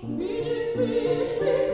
Spiel.